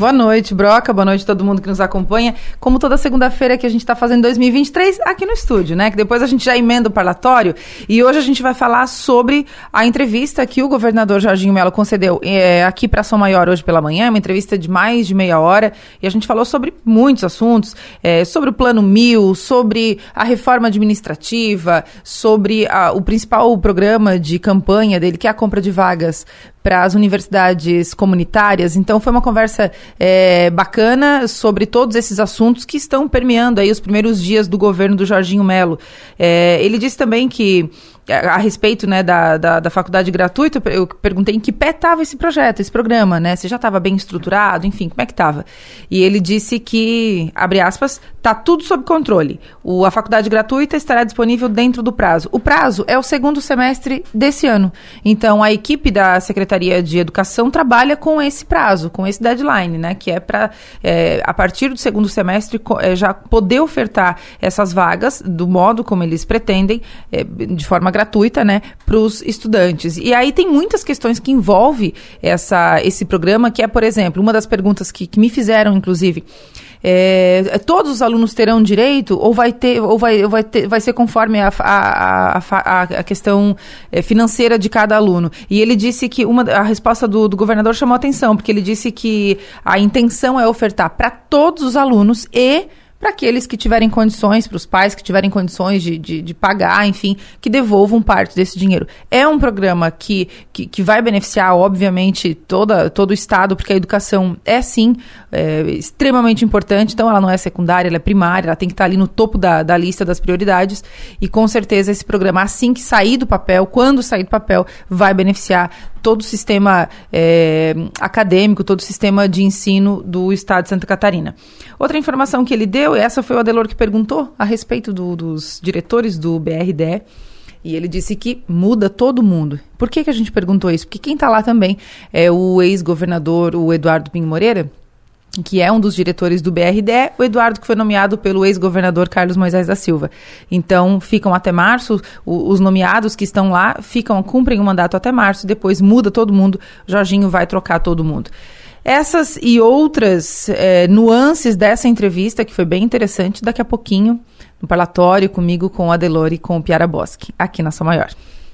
Boa noite, Broca. Boa noite a todo mundo que nos acompanha. Como toda segunda-feira que a gente está fazendo 2023 aqui no estúdio, né? Que depois a gente já emenda o parlatório. E hoje a gente vai falar sobre a entrevista que o governador Jorginho Melo concedeu é, aqui para São Maior hoje pela manhã. Uma entrevista de mais de meia hora. E a gente falou sobre muitos assuntos: é, sobre o Plano Mil, sobre a reforma administrativa, sobre a, o principal programa de campanha dele, que é a compra de vagas para as universidades comunitárias. Então foi uma conversa é, bacana sobre todos esses assuntos que estão permeando aí os primeiros dias do governo do Jorginho Melo. É, ele disse também que a respeito né, da, da, da, faculdade gratuita, eu perguntei em que pé estava esse projeto, esse programa, né? Se já estava bem estruturado, enfim, como é que estava? E ele disse que, abre aspas, está tudo sob controle. O, a faculdade gratuita estará disponível dentro do prazo. O prazo é o segundo semestre desse ano. Então, a equipe da Secretaria de Educação trabalha com esse prazo, com esse deadline, né? Que é para, é, a partir do segundo semestre, é, já poder ofertar essas vagas do modo como eles pretendem, é, de forma gratuita né, para os estudantes. E aí tem muitas questões que envolve essa, esse programa, que é, por exemplo, uma das perguntas que, que me fizeram, inclusive, é, todos os alunos terão direito ou vai ter ou vai, vai, ter, vai ser conforme a, a, a, a questão é, financeira de cada aluno e ele disse que uma a resposta do, do governador chamou atenção porque ele disse que a intenção é ofertar para todos os alunos e para aqueles que tiverem condições, para os pais que tiverem condições de, de, de, pagar, enfim, que devolvam parte desse dinheiro. É um programa que, que, que, vai beneficiar, obviamente, toda, todo o Estado, porque a educação é, sim, é, extremamente importante, então ela não é secundária, ela é primária, ela tem que estar ali no topo da, da lista das prioridades, e com certeza esse programa, assim que sair do papel, quando sair do papel, vai beneficiar todo o sistema é, acadêmico, todo o sistema de ensino do Estado de Santa Catarina. Outra informação que ele deu, e essa foi o Adelor que perguntou a respeito do, dos diretores do BRDE, e ele disse que muda todo mundo. Por que, que a gente perguntou isso? Porque quem está lá também é o ex-governador, o Eduardo Pinho Moreira, que é um dos diretores do BRDE, o Eduardo, que foi nomeado pelo ex-governador Carlos Moisés da Silva. Então, ficam até março, o, os nomeados que estão lá ficam, cumprem o mandato até março, depois muda todo mundo, Jorginho vai trocar todo mundo. Essas e outras é, nuances dessa entrevista, que foi bem interessante, daqui a pouquinho, no parlatório, comigo, com a Delore e com o Piara Bosque, aqui na São Maior.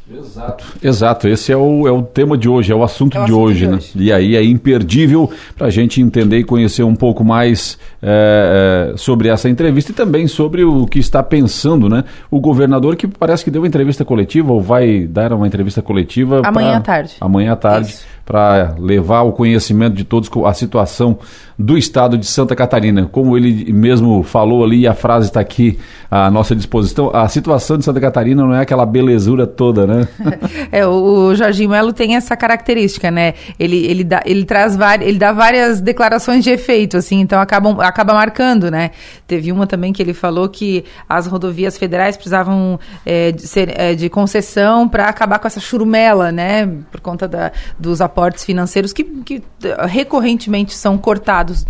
Exato, exato. Esse é o, é o tema de hoje, é o assunto, é o de, assunto hoje, de, né? hoje, E aí é imperdível para a gente entender e conhecer um pouco mais é, é, sobre essa entrevista e também sobre o que está pensando, né? O governador que parece que deu uma entrevista coletiva ou vai dar uma entrevista coletiva amanhã pra, à tarde. Amanhã à tarde para levar o conhecimento de todos a situação do estado de Santa Catarina. Como ele mesmo falou ali, a frase está aqui à nossa disposição, a situação de Santa Catarina não é aquela belezura toda, né? é, o Jorginho Melo tem essa característica, né? Ele, ele, dá, ele traz ele dá várias declarações de efeito, assim, então acabam, acaba marcando, né? Teve uma também que ele falou que as rodovias federais precisavam é, de, ser, é, de concessão para acabar com essa churumela, né? Por conta da, dos aportes financeiros que, que recorrentemente são cortados